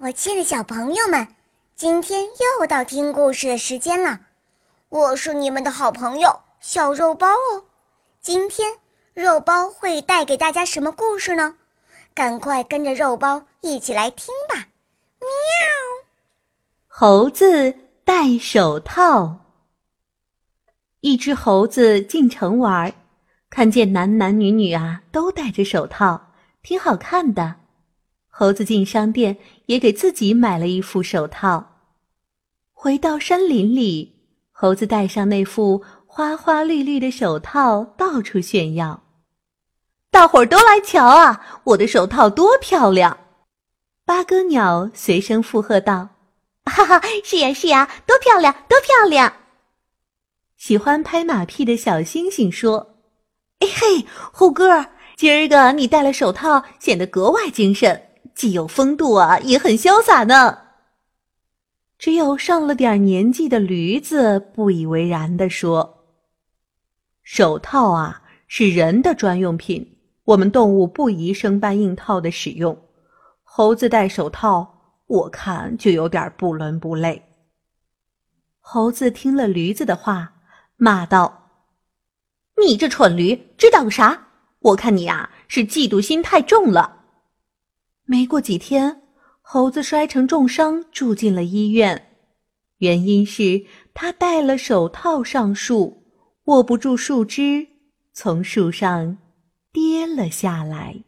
我亲爱的小朋友们，今天又到听故事的时间了。我是你们的好朋友小肉包哦。今天肉包会带给大家什么故事呢？赶快跟着肉包一起来听吧！喵。猴子戴手套。一只猴子进城玩，看见男男女女啊都戴着手套，挺好看的。猴子进商店，也给自己买了一副手套。回到山林里，猴子戴上那副花花绿绿的手套，到处炫耀。大伙儿都来瞧啊，我的手套多漂亮！八哥鸟随声附和道：“哈哈，是呀是呀，多漂亮，多漂亮！”喜欢拍马屁的小星星说：“哎嘿，猴哥，今儿个你戴了手套，显得格外精神。”既有风度啊，也很潇洒呢。只有上了点年纪的驴子不以为然地说：“手套啊，是人的专用品，我们动物不宜生搬硬套的使用。猴子戴手套，我看就有点不伦不类。”猴子听了驴子的话，骂道：“你这蠢驴，知道个啥？我看你呀，是嫉妒心太重了。”没过几天，猴子摔成重伤，住进了医院。原因是他戴了手套上树，握不住树枝，从树上跌了下来。